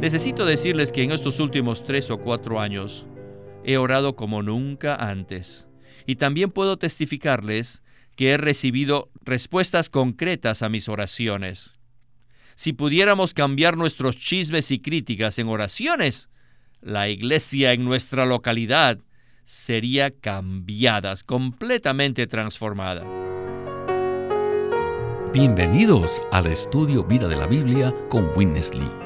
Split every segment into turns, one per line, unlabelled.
Necesito decirles que en estos últimos tres o cuatro años he orado como nunca antes. Y también puedo testificarles que he recibido respuestas concretas a mis oraciones. Si pudiéramos cambiar nuestros chismes y críticas en oraciones, la iglesia en nuestra localidad sería cambiada, completamente transformada.
Bienvenidos al estudio Vida de la Biblia con Witness Lee.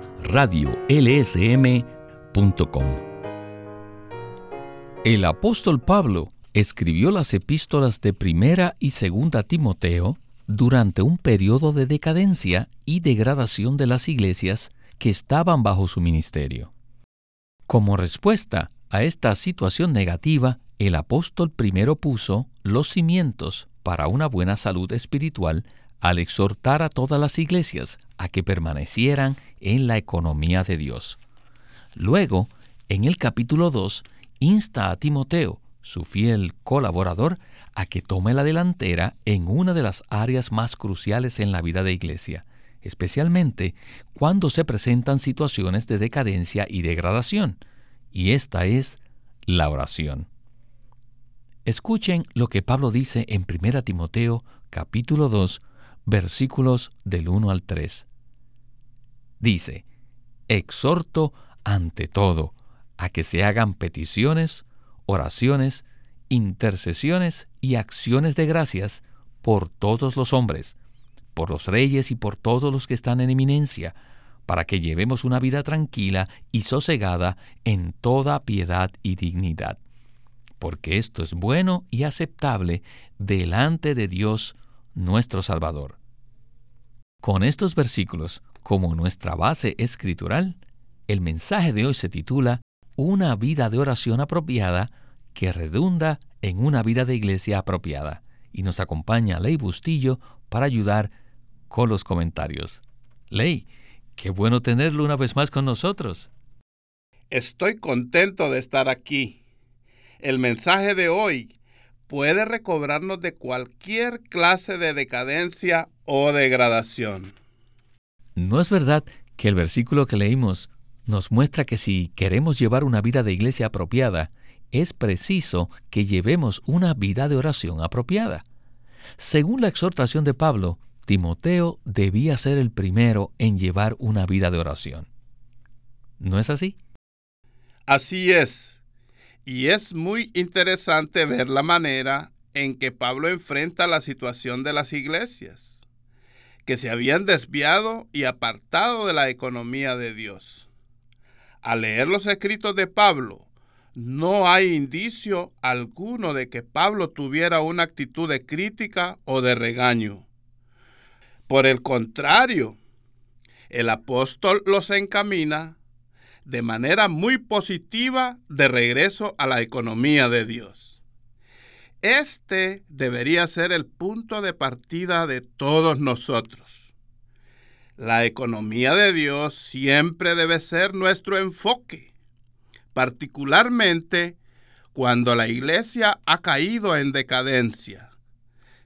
radiolsm.com. El apóstol Pablo escribió las epístolas de primera y segunda Timoteo durante un periodo de decadencia y degradación de las iglesias que estaban bajo su ministerio. Como respuesta a esta situación negativa, el apóstol primero puso los cimientos para una buena salud espiritual al exhortar a todas las iglesias a que permanecieran en la economía de Dios. Luego, en el capítulo 2, insta a Timoteo su fiel colaborador, a que tome la delantera en una de las áreas más cruciales en la vida de iglesia, especialmente cuando se presentan situaciones de decadencia y degradación, y esta es la oración. Escuchen lo que Pablo dice en 1 Timoteo capítulo 2 versículos del 1 al 3. Dice, exhorto ante todo a que se hagan peticiones, oraciones, intercesiones y acciones de gracias por todos los hombres, por los reyes y por todos los que están en eminencia, para que llevemos una vida tranquila y sosegada en toda piedad y dignidad, porque esto es bueno y aceptable delante de Dios nuestro Salvador. Con estos versículos como nuestra base escritural, el mensaje de hoy se titula Una vida de oración apropiada que redunda en una vida de iglesia apropiada. Y nos acompaña Ley Bustillo para ayudar con los comentarios. Ley, qué bueno tenerlo una vez más con nosotros.
Estoy contento de estar aquí. El mensaje de hoy puede recobrarnos de cualquier clase de decadencia o degradación.
¿No es verdad que el versículo que leímos nos muestra que si queremos llevar una vida de iglesia apropiada, es preciso que llevemos una vida de oración apropiada. Según la exhortación de Pablo, Timoteo debía ser el primero en llevar una vida de oración. ¿No es así?
Así es. Y es muy interesante ver la manera en que Pablo enfrenta la situación de las iglesias, que se habían desviado y apartado de la economía de Dios. Al leer los escritos de Pablo, no hay indicio alguno de que Pablo tuviera una actitud de crítica o de regaño. Por el contrario, el apóstol los encamina de manera muy positiva de regreso a la economía de Dios. Este debería ser el punto de partida de todos nosotros. La economía de Dios siempre debe ser nuestro enfoque particularmente cuando la iglesia ha caído en decadencia.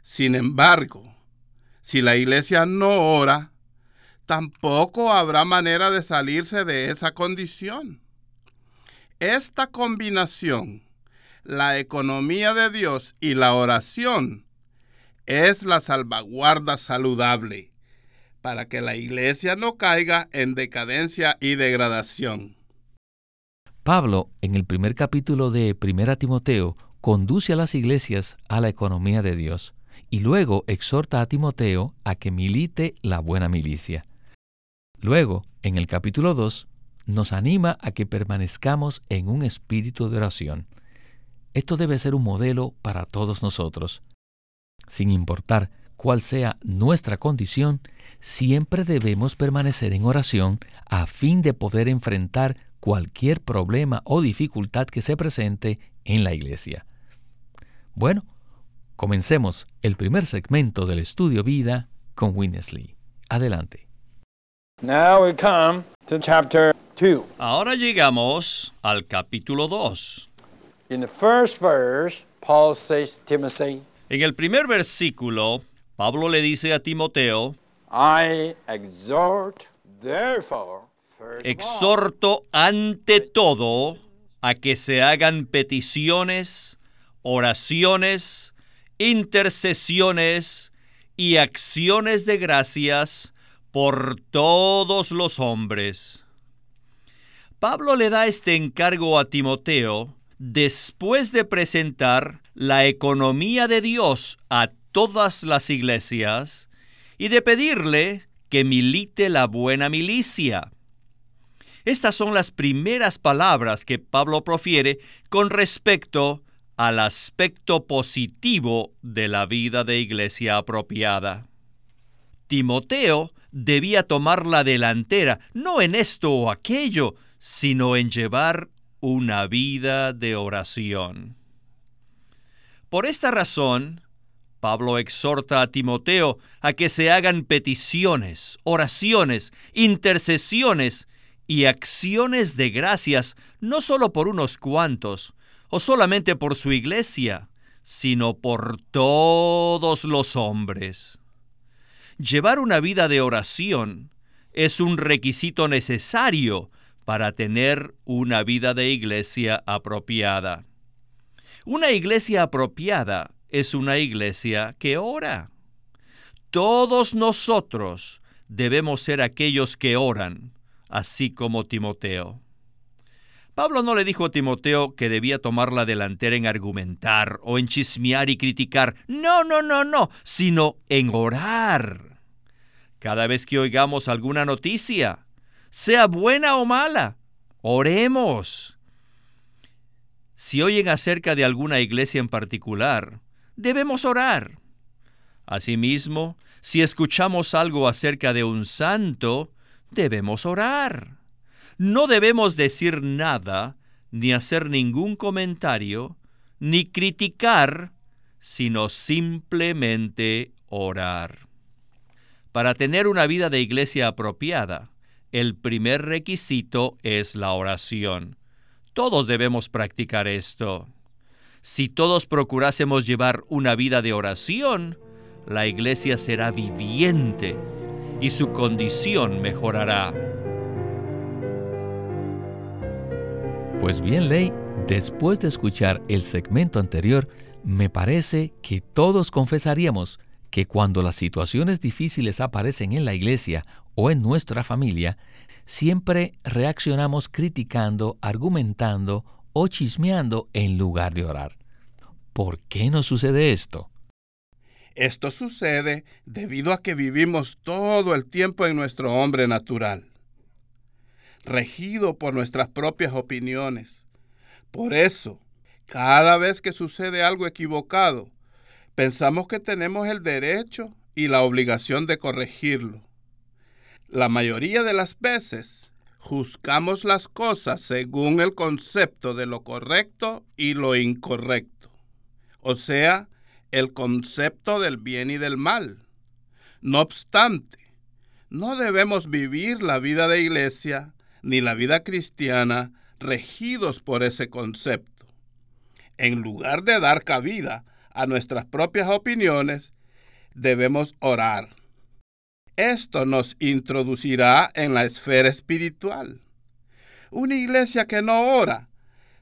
Sin embargo, si la iglesia no ora, tampoco habrá manera de salirse de esa condición. Esta combinación, la economía de Dios y la oración, es la salvaguarda saludable para que la iglesia no caiga en decadencia y degradación.
Pablo, en el primer capítulo de Primera Timoteo, conduce a las iglesias a la economía de Dios y luego exhorta a Timoteo a que milite la buena milicia. Luego, en el capítulo 2, nos anima a que permanezcamos en un espíritu de oración. Esto debe ser un modelo para todos nosotros. Sin importar cuál sea nuestra condición, siempre debemos permanecer en oración a fin de poder enfrentar cualquier problema o dificultad que se presente en la iglesia. Bueno, comencemos el primer segmento del estudio vida con Winnesley. Adelante.
Ahora llegamos al capítulo 2. En el primer versículo, Pablo le dice a Timoteo, exhorto ante todo a que se hagan peticiones, oraciones, intercesiones y acciones de gracias por todos los hombres. Pablo le da este encargo a Timoteo después de presentar la economía de Dios a todas las iglesias y de pedirle que milite la buena milicia. Estas son las primeras palabras que Pablo profiere con respecto al aspecto positivo de la vida de iglesia apropiada. Timoteo debía tomar la delantera, no en esto o aquello, sino en llevar una vida de oración. Por esta razón, Pablo exhorta a Timoteo a que se hagan peticiones, oraciones, intercesiones y acciones de gracias, no solo por unos cuantos, o solamente por su iglesia, sino por todos los hombres. Llevar una vida de oración es un requisito necesario para tener una vida de iglesia apropiada. Una iglesia apropiada es una iglesia que ora. Todos nosotros debemos ser aquellos que oran, así como Timoteo. Pablo no le dijo a Timoteo que debía tomar la delantera en argumentar o en chismear y criticar. No, no, no, no, sino en orar. Cada vez que oigamos alguna noticia, sea buena o mala, oremos. Si oyen acerca de alguna iglesia en particular, debemos orar. Asimismo, si escuchamos algo acerca de un santo, debemos orar. No debemos decir nada, ni hacer ningún comentario, ni criticar, sino simplemente orar. Para tener una vida de iglesia apropiada, el primer requisito es la oración. Todos debemos practicar esto. Si todos procurásemos llevar una vida de oración, la iglesia será viviente y su condición mejorará.
Pues bien, Ley, después de escuchar el segmento anterior, me parece que todos confesaríamos que cuando las situaciones difíciles aparecen en la iglesia o en nuestra familia, siempre reaccionamos criticando, argumentando o chismeando en lugar de orar. ¿Por qué nos sucede esto?
Esto sucede debido a que vivimos todo el tiempo en nuestro hombre natural, regido por nuestras propias opiniones. Por eso, cada vez que sucede algo equivocado, pensamos que tenemos el derecho y la obligación de corregirlo. La mayoría de las veces juzgamos las cosas según el concepto de lo correcto y lo incorrecto. O sea, el concepto del bien y del mal. No obstante, no debemos vivir la vida de iglesia ni la vida cristiana regidos por ese concepto. En lugar de dar cabida a nuestras propias opiniones, debemos orar. Esto nos introducirá en la esfera espiritual. Una iglesia que no ora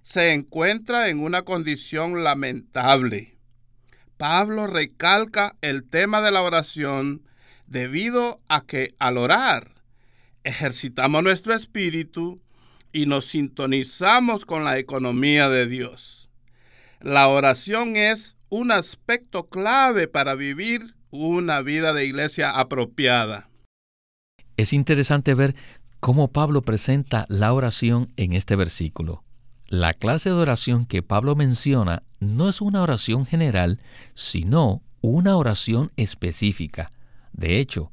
se encuentra en una condición lamentable Pablo recalca el tema de la oración debido a que al orar ejercitamos nuestro espíritu y nos sintonizamos con la economía de Dios. La oración es un aspecto clave para vivir una vida de iglesia apropiada.
Es interesante ver cómo Pablo presenta la oración en este versículo. La clase de oración que Pablo menciona no es una oración general, sino una oración específica. De hecho,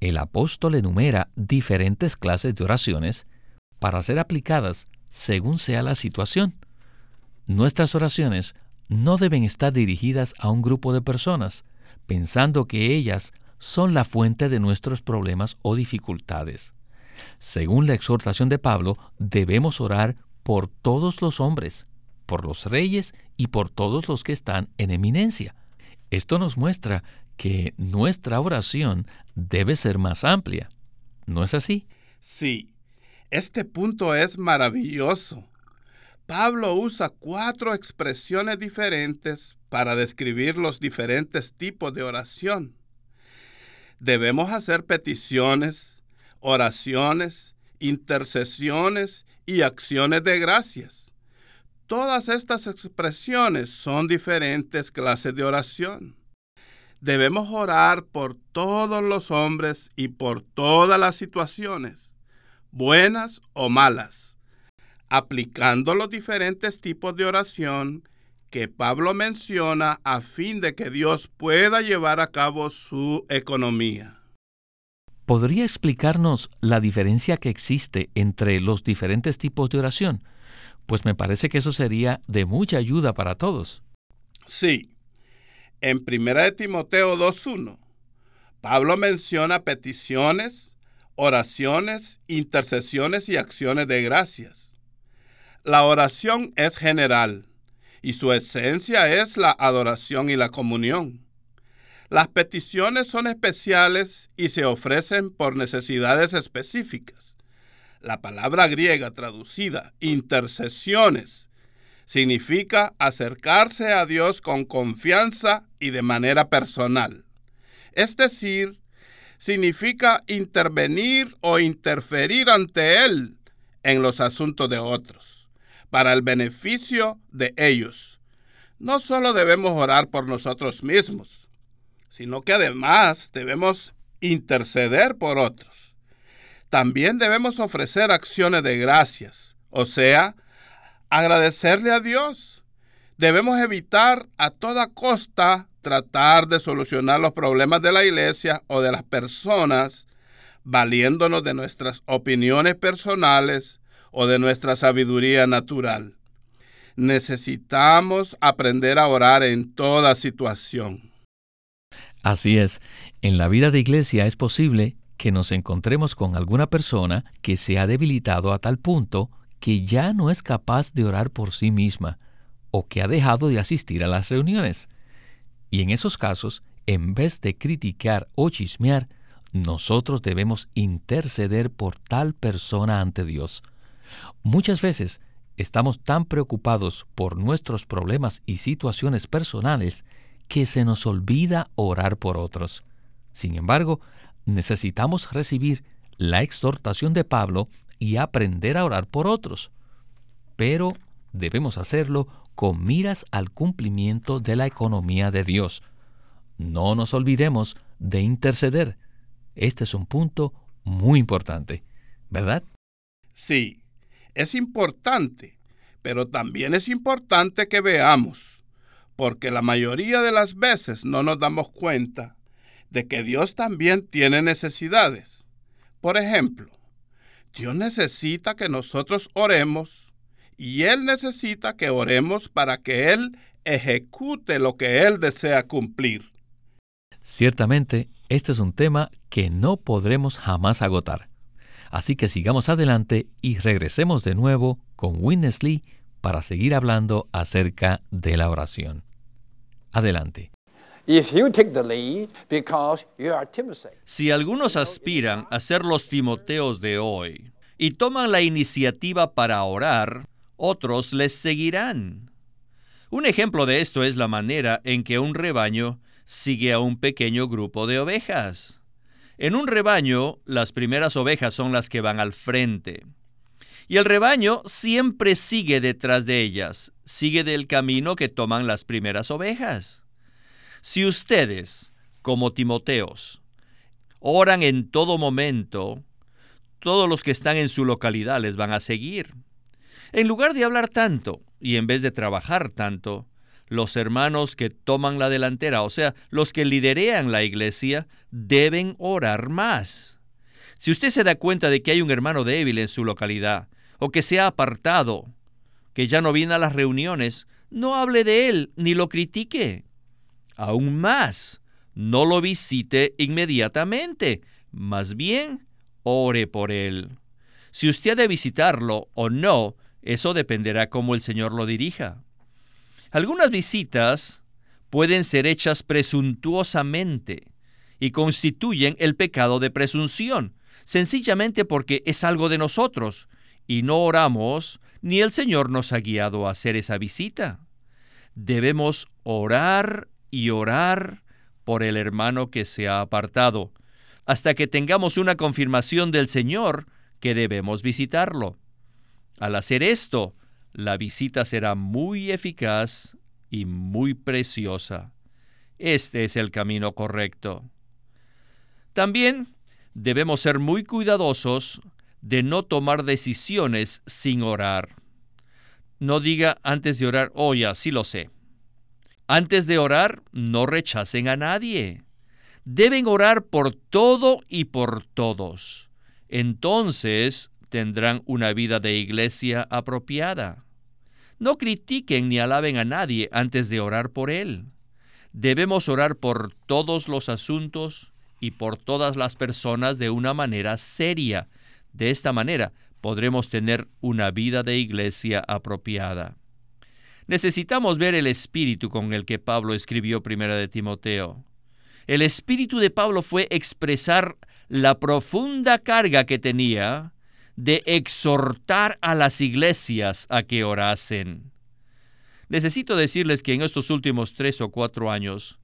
el apóstol enumera diferentes clases de oraciones para ser aplicadas según sea la situación. Nuestras oraciones no deben estar dirigidas a un grupo de personas, pensando que ellas son la fuente de nuestros problemas o dificultades. Según la exhortación de Pablo, debemos orar por todos los hombres, por los reyes y por todos los que están en eminencia. Esto nos muestra que nuestra oración debe ser más amplia. ¿No es así?
Sí, este punto es maravilloso. Pablo usa cuatro expresiones diferentes para describir los diferentes tipos de oración. Debemos hacer peticiones, oraciones, intercesiones y acciones de gracias. Todas estas expresiones son diferentes clases de oración. Debemos orar por todos los hombres y por todas las situaciones, buenas o malas, aplicando los diferentes tipos de oración que Pablo menciona a fin de que Dios pueda llevar a cabo su economía.
¿Podría explicarnos la diferencia que existe entre los diferentes tipos de oración? Pues me parece que eso sería de mucha ayuda para todos.
Sí, en 1 Timoteo 2.1, Pablo menciona peticiones, oraciones, intercesiones y acciones de gracias. La oración es general y su esencia es la adoración y la comunión. Las peticiones son especiales y se ofrecen por necesidades específicas. La palabra griega traducida intercesiones significa acercarse a Dios con confianza y de manera personal. Es decir, significa intervenir o interferir ante Él en los asuntos de otros, para el beneficio de ellos. No solo debemos orar por nosotros mismos, sino que además debemos interceder por otros. También debemos ofrecer acciones de gracias, o sea, agradecerle a Dios. Debemos evitar a toda costa tratar de solucionar los problemas de la iglesia o de las personas valiéndonos de nuestras opiniones personales o de nuestra sabiduría natural. Necesitamos aprender a orar en toda situación.
Así es, en la vida de iglesia es posible que nos encontremos con alguna persona que se ha debilitado a tal punto que ya no es capaz de orar por sí misma o que ha dejado de asistir a las reuniones. Y en esos casos, en vez de criticar o chismear, nosotros debemos interceder por tal persona ante Dios. Muchas veces estamos tan preocupados por nuestros problemas y situaciones personales que se nos olvida orar por otros. Sin embargo, necesitamos recibir la exhortación de Pablo y aprender a orar por otros. Pero debemos hacerlo con miras al cumplimiento de la economía de Dios. No nos olvidemos de interceder. Este es un punto muy importante, ¿verdad?
Sí, es importante, pero también es importante que veamos, porque la mayoría de las veces no nos damos cuenta de que Dios también tiene necesidades. Por ejemplo, Dios necesita que nosotros oremos y Él necesita que oremos para que Él ejecute lo que Él desea cumplir.
Ciertamente, este es un tema que no podremos jamás agotar. Así que sigamos adelante y regresemos de nuevo con Witness Lee para seguir hablando acerca de la oración. Adelante.
Si algunos aspiran a ser los Timoteos de hoy y toman la iniciativa para orar, otros les seguirán. Un ejemplo de esto es la manera en que un rebaño sigue a un pequeño grupo de ovejas. En un rebaño, las primeras ovejas son las que van al frente. Y el rebaño siempre sigue detrás de ellas, sigue del camino que toman las primeras ovejas. Si ustedes, como Timoteos, oran en todo momento, todos los que están en su localidad les van a seguir. En lugar de hablar tanto y en vez de trabajar tanto, los hermanos que toman la delantera, o sea, los que liderean la iglesia, deben orar más. Si usted se da cuenta de que hay un hermano débil en su localidad o que se ha apartado, que ya no viene a las reuniones, no hable de él ni lo critique. Aún más, no lo visite inmediatamente, más bien ore por él. Si usted ha de visitarlo o no, eso dependerá cómo el Señor lo dirija. Algunas visitas pueden ser hechas presuntuosamente y constituyen el pecado de presunción, sencillamente porque es algo de nosotros y no oramos ni el Señor nos ha guiado a hacer esa visita. Debemos orar y orar por el hermano que se ha apartado, hasta que tengamos una confirmación del Señor que debemos visitarlo. Al hacer esto, la visita será muy eficaz y muy preciosa. Este es el camino correcto. También debemos ser muy cuidadosos de no tomar decisiones sin orar. No diga antes de orar, oh sí lo sé. Antes de orar, no rechacen a nadie. Deben orar por todo y por todos. Entonces tendrán una vida de iglesia apropiada. No critiquen ni alaben a nadie antes de orar por él. Debemos orar por todos los asuntos y por todas las personas de una manera seria. De esta manera podremos tener una vida de iglesia apropiada. Necesitamos ver el espíritu con el que Pablo escribió Primera de Timoteo. El espíritu de Pablo fue expresar la profunda carga que tenía de exhortar a las iglesias a que orasen. Necesito decirles que en estos últimos tres o cuatro años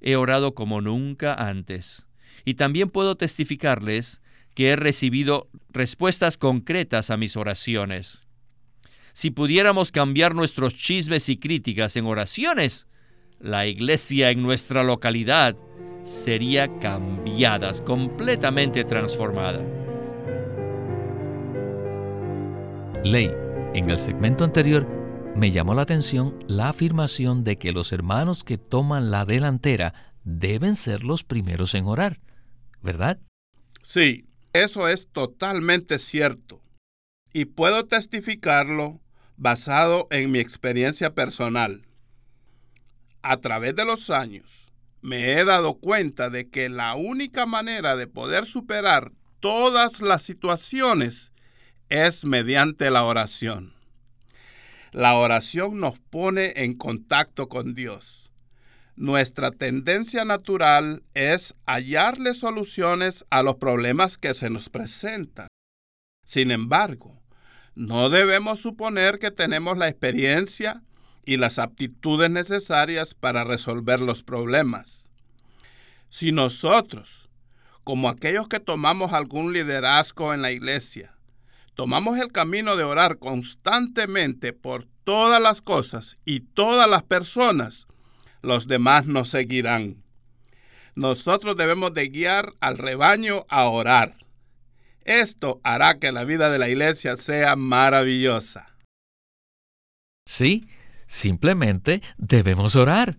he orado como nunca antes. Y también puedo testificarles que he recibido respuestas concretas a mis oraciones. Si pudiéramos cambiar nuestros chismes y críticas en oraciones, la iglesia en nuestra localidad sería cambiada, completamente transformada.
Ley, en el segmento anterior me llamó la atención la afirmación de que los hermanos que toman la delantera deben ser los primeros en orar, ¿verdad?
Sí, eso es totalmente cierto. Y puedo testificarlo basado en mi experiencia personal. A través de los años, me he dado cuenta de que la única manera de poder superar todas las situaciones es mediante la oración. La oración nos pone en contacto con Dios. Nuestra tendencia natural es hallarle soluciones a los problemas que se nos presentan. Sin embargo, no debemos suponer que tenemos la experiencia y las aptitudes necesarias para resolver los problemas. Si nosotros, como aquellos que tomamos algún liderazgo en la iglesia, tomamos el camino de orar constantemente por todas las cosas y todas las personas, los demás nos seguirán. Nosotros debemos de guiar al rebaño a orar. Esto hará que la vida de la iglesia sea maravillosa.
Sí, simplemente debemos orar.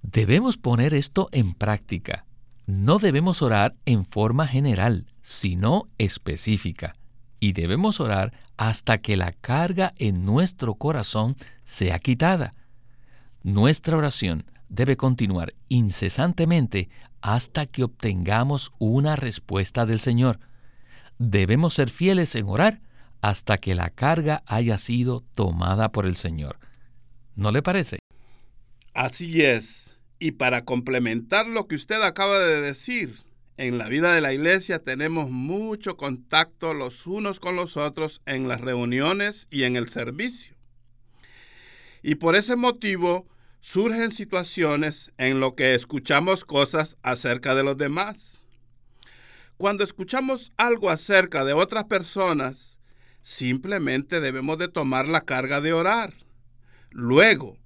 Debemos poner esto en práctica. No debemos orar en forma general, sino específica. Y debemos orar hasta que la carga en nuestro corazón sea quitada. Nuestra oración debe continuar incesantemente hasta que obtengamos una respuesta del Señor debemos ser fieles en orar hasta que la carga haya sido tomada por el Señor. ¿No le parece?
Así es. Y para complementar lo que usted acaba de decir, en la vida de la iglesia tenemos mucho contacto los unos con los otros en las reuniones y en el servicio. Y por ese motivo surgen situaciones en lo que escuchamos cosas acerca de los demás. Cuando escuchamos algo acerca de otras personas, simplemente debemos de tomar la carga de orar. Luego,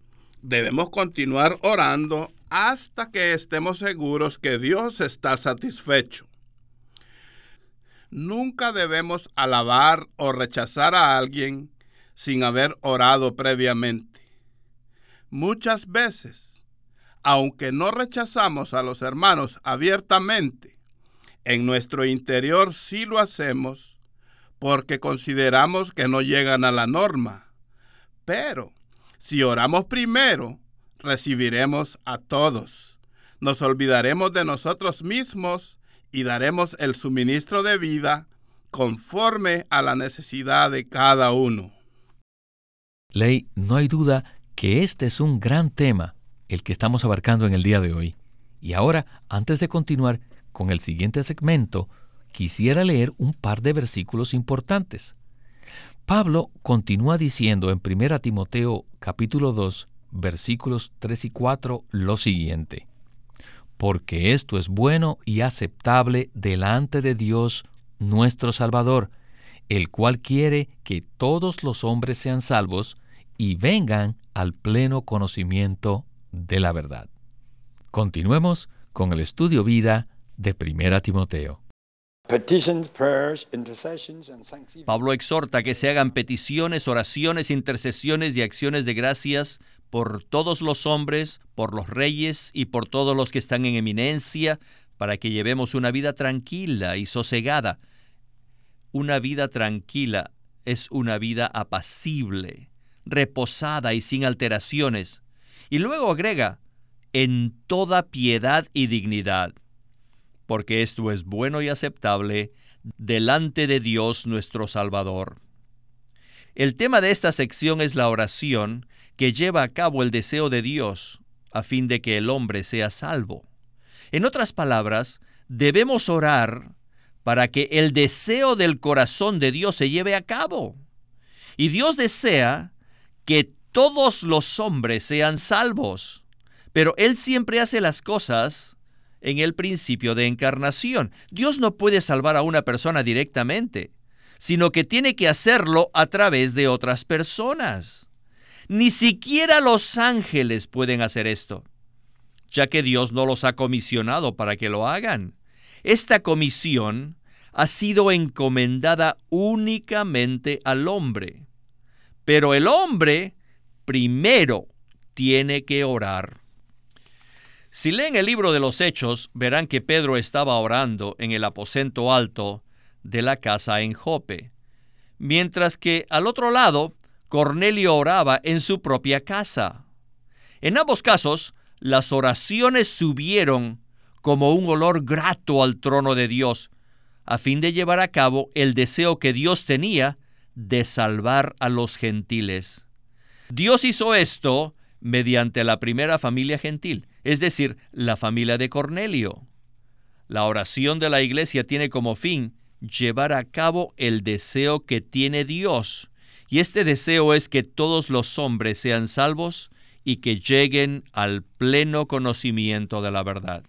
debemos continuar orando hasta que estemos seguros que Dios está satisfecho. Nunca debemos alabar o rechazar a alguien sin haber orado previamente. Muchas veces, aunque no rechazamos a los hermanos abiertamente, en nuestro interior sí lo hacemos porque consideramos que no llegan a la norma. Pero si oramos primero, recibiremos a todos. Nos olvidaremos de nosotros mismos y daremos el suministro de vida conforme a la necesidad de cada uno.
Ley, no hay duda que este es un gran tema, el que estamos abarcando en el día de hoy. Y ahora, antes de continuar con el siguiente segmento, quisiera leer un par de versículos importantes. Pablo continúa diciendo en 1 Timoteo capítulo 2, versículos 3 y 4 lo siguiente. Porque esto es bueno y aceptable delante de Dios nuestro Salvador, el cual quiere que todos los hombres sean salvos y vengan al pleno conocimiento de la verdad. Continuemos con el estudio vida de 1 Timoteo.
Pablo exhorta que se hagan peticiones, oraciones, intercesiones y acciones de gracias por todos los hombres, por los reyes y por todos los que están en eminencia, para que llevemos una vida tranquila y sosegada. Una vida tranquila es una vida apacible, reposada y sin alteraciones. Y luego agrega, en toda piedad y dignidad porque esto es bueno y aceptable delante de Dios nuestro Salvador. El tema de esta sección es la oración que lleva a cabo el deseo de Dios a fin de que el hombre sea salvo. En otras palabras, debemos orar para que el deseo del corazón de Dios se lleve a cabo. Y Dios desea que todos los hombres sean salvos, pero Él siempre hace las cosas en el principio de encarnación. Dios no puede salvar a una persona directamente, sino que tiene que hacerlo a través de otras personas. Ni siquiera los ángeles pueden hacer esto, ya que Dios no los ha comisionado para que lo hagan. Esta comisión ha sido encomendada únicamente al hombre. Pero el hombre primero tiene que orar. Si leen el libro de los Hechos, verán que Pedro estaba orando en el aposento alto de la casa en Jope, mientras que al otro lado, Cornelio oraba en su propia casa. En ambos casos, las oraciones subieron como un olor grato al trono de Dios, a fin de llevar a cabo el deseo que Dios tenía de salvar a los gentiles. Dios hizo esto mediante la primera familia gentil, es decir, la familia de Cornelio. La oración de la iglesia tiene como fin llevar a cabo el deseo que tiene Dios, y este deseo es que todos los hombres sean salvos y que lleguen al pleno conocimiento de la verdad.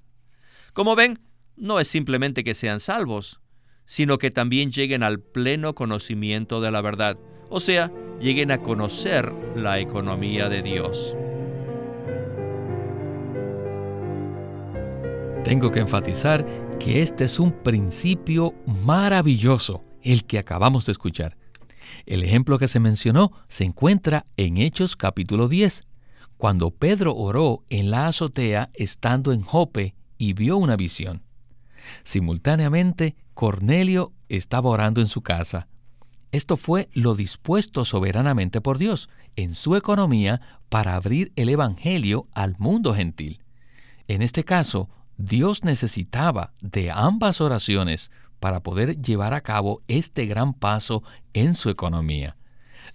Como ven, no es simplemente que sean salvos, sino que también lleguen al pleno conocimiento de la verdad, o sea, lleguen a conocer la economía de Dios.
Tengo que enfatizar que este es un principio maravilloso, el que acabamos de escuchar. El ejemplo que se mencionó se encuentra en Hechos capítulo 10, cuando Pedro oró en la azotea estando en Jope y vio una visión. Simultáneamente, Cornelio estaba orando en su casa. Esto fue lo dispuesto soberanamente por Dios en su economía para abrir el Evangelio al mundo gentil. En este caso, Dios necesitaba de ambas oraciones para poder llevar a cabo este gran paso en su economía.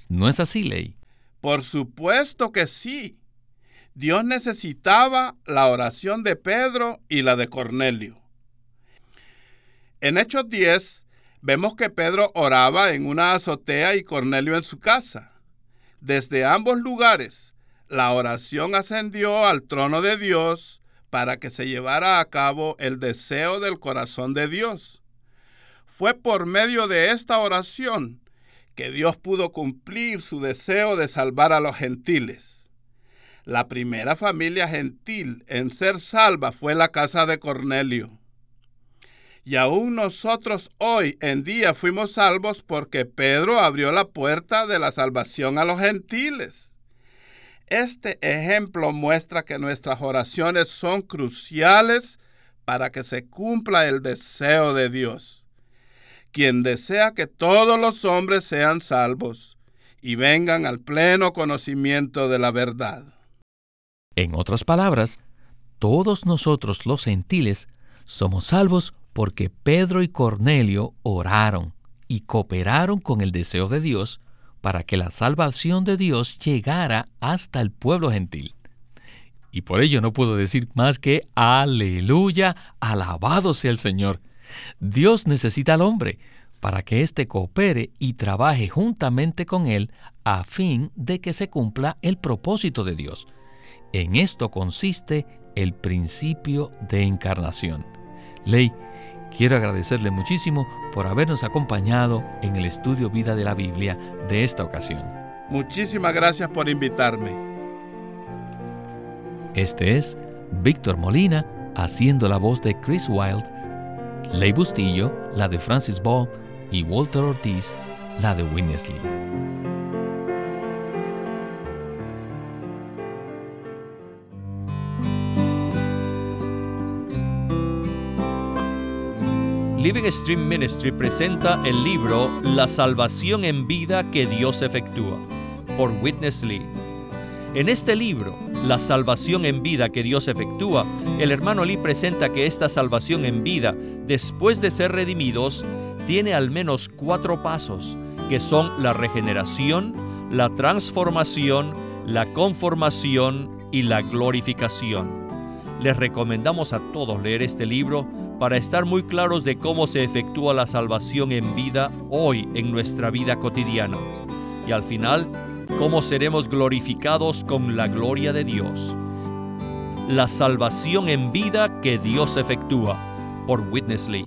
¿No es así, Ley?
Por supuesto que sí. Dios necesitaba la oración de Pedro y la de Cornelio. En Hechos 10 vemos que Pedro oraba en una azotea y Cornelio en su casa. Desde ambos lugares, la oración ascendió al trono de Dios para que se llevara a cabo el deseo del corazón de Dios. Fue por medio de esta oración que Dios pudo cumplir su deseo de salvar a los gentiles. La primera familia gentil en ser salva fue la casa de Cornelio. Y aún nosotros hoy en día fuimos salvos porque Pedro abrió la puerta de la salvación a los gentiles. Este ejemplo muestra que nuestras oraciones son cruciales para que se cumpla el deseo de Dios. quien desea que todos los hombres sean salvos y vengan al pleno conocimiento de la verdad.
En otras palabras, todos nosotros los gentiles somos salvos porque Pedro y Cornelio oraron y cooperaron con el deseo de Dios para que la salvación de Dios llegara hasta el pueblo gentil. Y por ello no puedo decir más que aleluya, alabado sea el Señor. Dios necesita al hombre para que éste coopere y trabaje juntamente con él a fin de que se cumpla el propósito de Dios. En esto consiste el principio de encarnación. Ley, quiero agradecerle muchísimo por habernos acompañado en el estudio Vida de la Biblia de esta ocasión.
Muchísimas gracias por invitarme.
Este es Víctor Molina haciendo la voz de Chris Wilde, Ley Bustillo, la de Francis Ball y Walter Ortiz, la de Winnesley.
Living Stream Ministry presenta el libro La salvación en vida que Dios efectúa, por Witness Lee. En este libro, La salvación en vida que Dios efectúa, el hermano Lee presenta que esta salvación en vida, después de ser redimidos, tiene al menos cuatro pasos, que son la regeneración, la transformación, la conformación y la glorificación. Les recomendamos a todos leer este libro para estar muy claros de cómo se efectúa la salvación en vida hoy en nuestra vida cotidiana. Y al final, cómo seremos glorificados con la gloria de Dios. La salvación en vida que Dios efectúa por Witness Lee.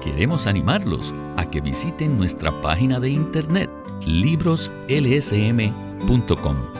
Queremos animarlos a que visiten nuestra página de internet libroslsm.com.